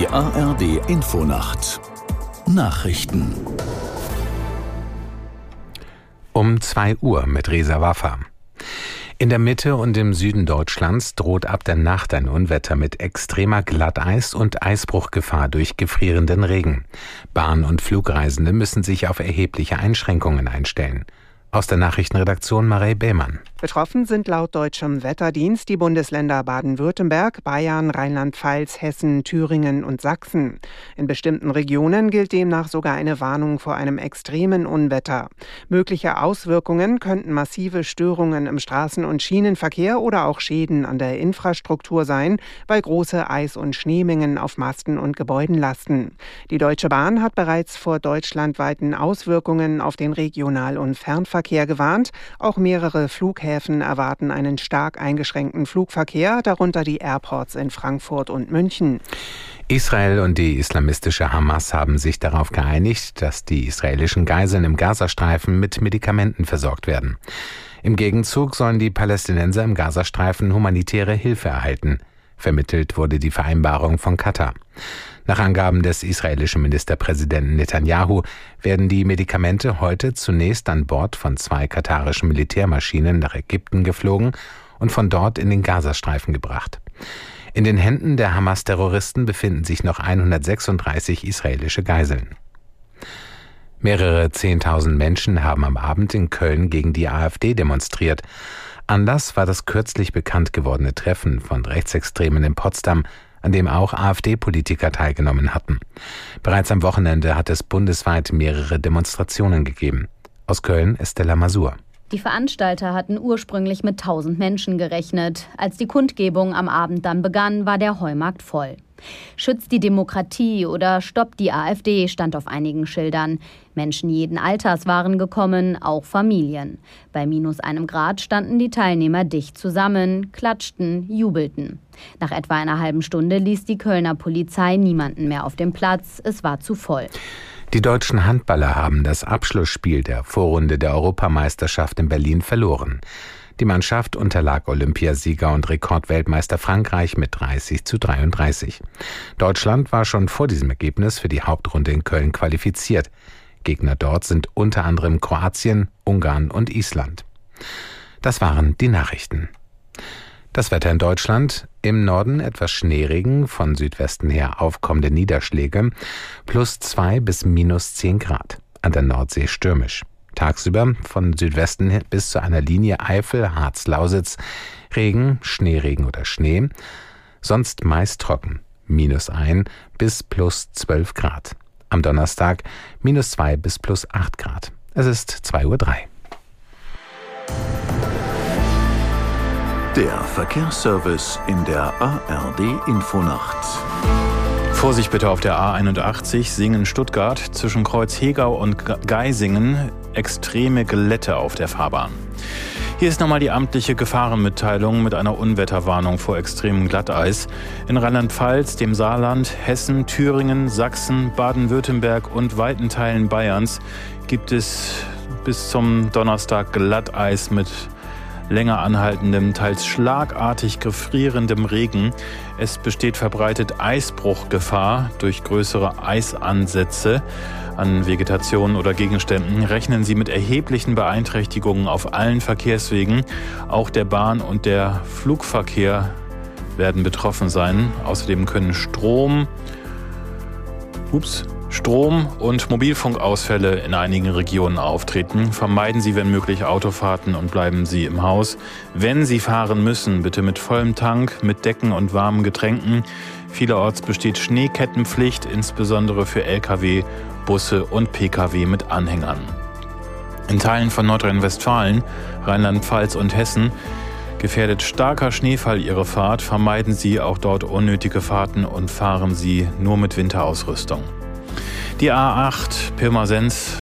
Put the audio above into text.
Die ARD Infonacht Nachrichten um 2 Uhr mit Resa Waffa. In der Mitte und im Süden Deutschlands droht ab der Nacht ein Unwetter mit extremer Glatteis und Eisbruchgefahr durch gefrierenden Regen. Bahn- und Flugreisende müssen sich auf erhebliche Einschränkungen einstellen. Aus der Nachrichtenredaktion Marei Behmann. Betroffen sind laut deutschem Wetterdienst die Bundesländer Baden-Württemberg, Bayern, Rheinland-Pfalz, Hessen, Thüringen und Sachsen. In bestimmten Regionen gilt demnach sogar eine Warnung vor einem extremen Unwetter. Mögliche Auswirkungen könnten massive Störungen im Straßen- und Schienenverkehr oder auch Schäden an der Infrastruktur sein, weil große Eis- und Schneemengen auf Masten und Gebäuden lasten. Die Deutsche Bahn hat bereits vor deutschlandweiten Auswirkungen auf den Regional- und Fernverkehr gewarnt. Auch mehrere Flughäfen erwarten einen stark eingeschränkten Flugverkehr, darunter die Airports in Frankfurt und München. Israel und die islamistische Hamas haben sich darauf geeinigt, dass die israelischen Geiseln im Gazastreifen mit Medikamenten versorgt werden. Im Gegenzug sollen die Palästinenser im Gazastreifen humanitäre Hilfe erhalten. Vermittelt wurde die Vereinbarung von Katar. Nach Angaben des israelischen Ministerpräsidenten Netanyahu werden die Medikamente heute zunächst an Bord von zwei katarischen Militärmaschinen nach Ägypten geflogen und von dort in den Gazastreifen gebracht. In den Händen der Hamas-Terroristen befinden sich noch 136 israelische Geiseln. Mehrere Zehntausend Menschen haben am Abend in Köln gegen die AfD demonstriert. Anlass war das kürzlich bekannt gewordene Treffen von Rechtsextremen in Potsdam, an dem auch AfD-Politiker teilgenommen hatten. Bereits am Wochenende hat es bundesweit mehrere Demonstrationen gegeben. Aus Köln Estella Masur. Die Veranstalter hatten ursprünglich mit 1000 Menschen gerechnet. Als die Kundgebung am Abend dann begann, war der Heumarkt voll. Schützt die Demokratie oder stoppt die AfD stand auf einigen Schildern. Menschen jeden Alters waren gekommen, auch Familien. Bei minus einem Grad standen die Teilnehmer dicht zusammen, klatschten, jubelten. Nach etwa einer halben Stunde ließ die Kölner Polizei niemanden mehr auf dem Platz. Es war zu voll. Die deutschen Handballer haben das Abschlussspiel der Vorrunde der Europameisterschaft in Berlin verloren. Die Mannschaft unterlag Olympiasieger und Rekordweltmeister Frankreich mit 30 zu 33. Deutschland war schon vor diesem Ergebnis für die Hauptrunde in Köln qualifiziert. Gegner dort sind unter anderem Kroatien, Ungarn und Island. Das waren die Nachrichten. Das Wetter in Deutschland. Im Norden etwas Schneeregen, von Südwesten her aufkommende Niederschläge, plus zwei bis minus zehn Grad. An der Nordsee stürmisch. Tagsüber von Südwesten bis zu einer Linie Eifel, Harz, Lausitz Regen, Schneeregen oder Schnee. Sonst meist trocken. Minus ein bis plus zwölf Grad. Am Donnerstag minus zwei bis plus acht Grad. Es ist zwei Uhr. drei. Der Verkehrsservice in der ARD Infonacht. Vorsicht bitte auf der A81 Singen-Stuttgart zwischen Kreuz Hegau und Geisingen extreme Glätte auf der Fahrbahn. Hier ist nochmal die amtliche Gefahrenmitteilung mit einer Unwetterwarnung vor extremem Glatteis. In Rheinland-Pfalz, dem Saarland, Hessen, Thüringen, Sachsen, Baden-Württemberg und weiten Teilen Bayerns gibt es bis zum Donnerstag Glatteis mit länger anhaltendem, teils schlagartig gefrierendem Regen. Es besteht verbreitet Eisbruchgefahr durch größere Eisansätze an Vegetation oder Gegenständen. Rechnen Sie mit erheblichen Beeinträchtigungen auf allen Verkehrswegen. Auch der Bahn- und der Flugverkehr werden betroffen sein. Außerdem können Strom, ups, Strom- und Mobilfunkausfälle in einigen Regionen auftreten. Vermeiden Sie, wenn möglich, Autofahrten und bleiben Sie im Haus. Wenn Sie fahren müssen, bitte mit vollem Tank, mit Decken und warmen Getränken. Vielerorts besteht Schneekettenpflicht, insbesondere für Lkw, Busse und Pkw mit Anhängern. In Teilen von Nordrhein-Westfalen, Rheinland-Pfalz und Hessen gefährdet starker Schneefall Ihre Fahrt. Vermeiden Sie auch dort unnötige Fahrten und fahren Sie nur mit Winterausrüstung. Die A8 Pirmasens